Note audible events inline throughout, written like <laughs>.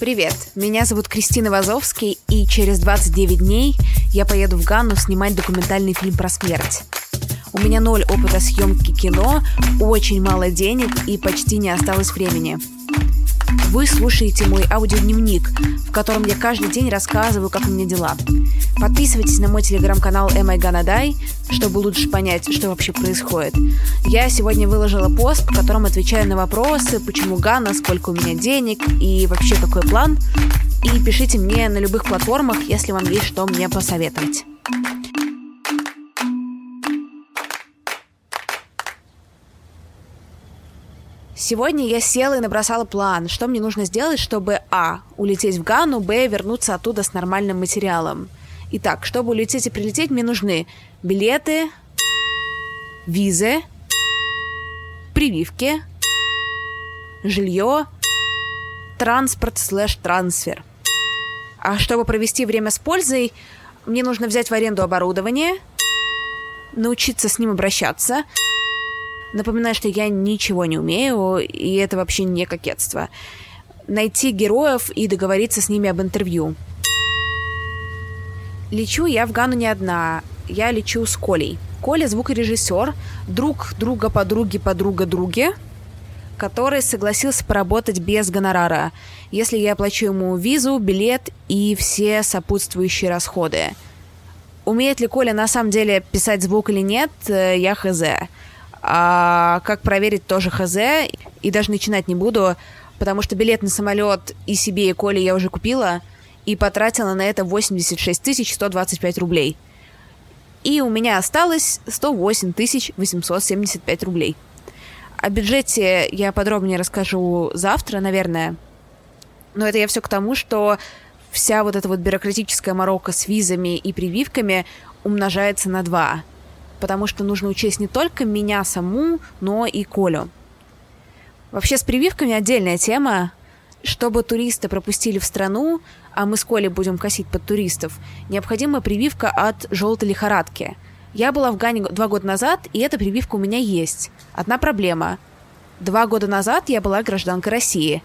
Привет, меня зовут Кристина Вазовский, и через 29 дней я поеду в Ганну снимать документальный фильм про смерть. У меня ноль опыта съемки кино, очень мало денег и почти не осталось времени. Вы слушаете мой аудиодневник, в котором я каждый день рассказываю, как у меня дела. Подписывайтесь на мой телеграм-канал Am I Gonna Die, чтобы лучше понять, что вообще происходит. Я сегодня выложила пост, в котором отвечаю на вопросы, почему Ганна, сколько у меня денег и вообще какой план. И пишите мне на любых платформах, если вам есть что мне посоветовать. Сегодня я села и набросала план, что мне нужно сделать, чтобы а. улететь в Гану, б. вернуться оттуда с нормальным материалом. Итак, чтобы улететь и прилететь, мне нужны билеты, визы, прививки, жилье, транспорт слэш трансфер. А чтобы провести время с пользой, мне нужно взять в аренду оборудование, научиться с ним обращаться – Напоминаю, что я ничего не умею, и это вообще не кокетство. Найти героев и договориться с ними об интервью. Лечу я в Гану не одна. Я лечу с Колей. Коля – звукорежиссер, друг друга подруги подруга други, который согласился поработать без гонорара, если я оплачу ему визу, билет и все сопутствующие расходы. Умеет ли Коля на самом деле писать звук или нет, э, я хз. А как проверить тоже хз, и даже начинать не буду, потому что билет на самолет и себе, и Коле я уже купила, и потратила на это 86 125 рублей. И у меня осталось 108 875 рублей. О бюджете я подробнее расскажу завтра, наверное. Но это я все к тому, что вся вот эта вот бюрократическая морока с визами и прививками умножается на два потому что нужно учесть не только меня саму, но и Колю. Вообще с прививками отдельная тема. Чтобы туристы пропустили в страну, а мы с Колей будем косить под туристов, необходима прививка от желтой лихорадки. Я была в Гане два года назад, и эта прививка у меня есть. Одна проблема. Два года назад я была гражданкой России.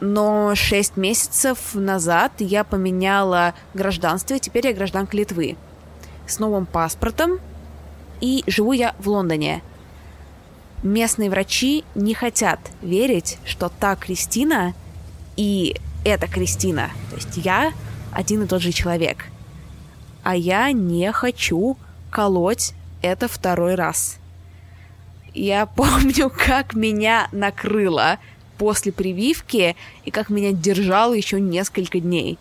Но шесть месяцев назад я поменяла гражданство, и теперь я гражданка Литвы. С новым паспортом, и живу я в Лондоне. Местные врачи не хотят верить, что та Кристина и эта Кристина, то есть я один и тот же человек. А я не хочу колоть это второй раз. Я <laughs> помню, как меня накрыло после прививки и как меня держало еще несколько дней.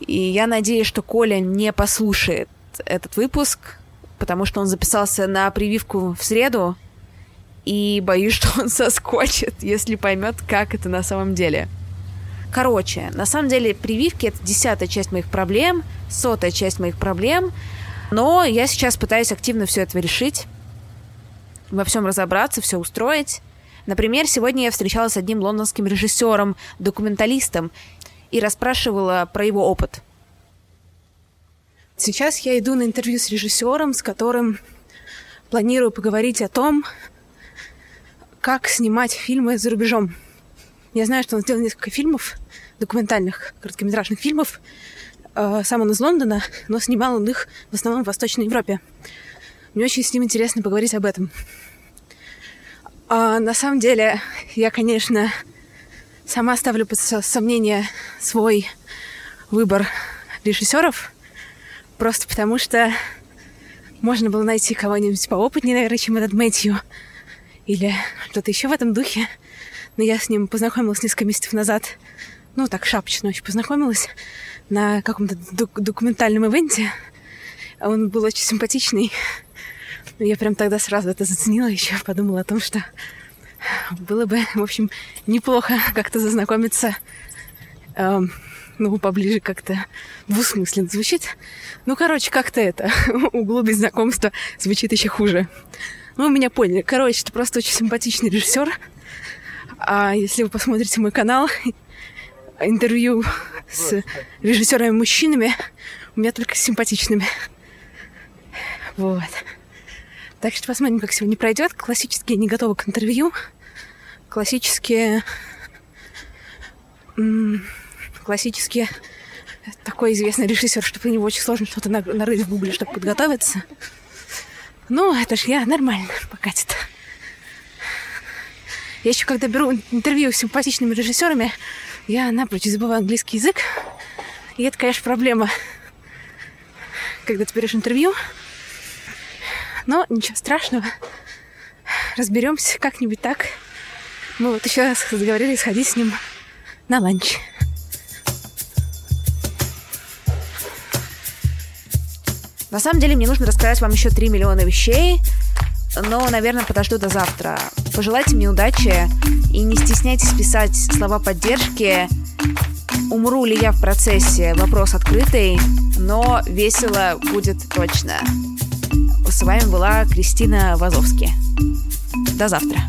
И я надеюсь, что Коля не послушает этот выпуск, потому что он записался на прививку в среду, и боюсь, <laughs> что он соскочит, если поймет, как это на самом деле. Короче, на самом деле прививки это десятая часть моих проблем, сотая часть моих проблем, но я сейчас пытаюсь активно все это решить, во всем разобраться, все устроить. Например, сегодня я встречалась с одним лондонским режиссером, документалистом, и расспрашивала про его опыт – Сейчас я иду на интервью с режиссером, с которым планирую поговорить о том, как снимать фильмы за рубежом. Я знаю, что он сделал несколько фильмов, документальных, короткометражных фильмов. Э, сам он из Лондона, но снимал он их в основном в Восточной Европе. Мне очень с ним интересно поговорить об этом. А на самом деле, я, конечно, сама ставлю под сомнение свой выбор режиссеров – Просто потому что можно было найти кого-нибудь поопытнее, наверное, чем этот Мэтью. Или что-то еще в этом духе. Но я с ним познакомилась несколько месяцев назад. Ну, так, шапочно очень познакомилась на каком-то док- документальном ивенте. Он был очень симпатичный. Я прям тогда сразу это заценила, еще подумала о том, что было бы, в общем, неплохо как-то зазнакомиться эм, <laughs> ну, поближе как-то двусмысленно звучит. Ну, короче, как-то это, <laughs> углубить знакомства звучит еще хуже. Ну, меня поняли. Короче, это просто очень симпатичный режиссер. А если вы посмотрите мой канал, <laughs> интервью с режиссерами-мужчинами, у меня только с симпатичными. Вот. Так что посмотрим, как сегодня пройдет. Классические не готовы к интервью. Классические классически такой известный режиссер, что по нему очень сложно что-то нарыть в гугле, чтобы подготовиться. Ну, это ж я нормально покатит. Я еще когда беру интервью с симпатичными режиссерами, я напрочь забываю английский язык. И это, конечно, проблема, когда ты берешь интервью. Но ничего страшного. Разберемся как-нибудь так. Мы вот еще раз договорились сходить с ним на ланч. На самом деле мне нужно рассказать вам еще 3 миллиона вещей, но, наверное, подожду до завтра. Пожелайте мне удачи и не стесняйтесь писать слова поддержки. Умру ли я в процессе? Вопрос открытый, но весело будет точно. С вами была Кристина Вазовски. До завтра.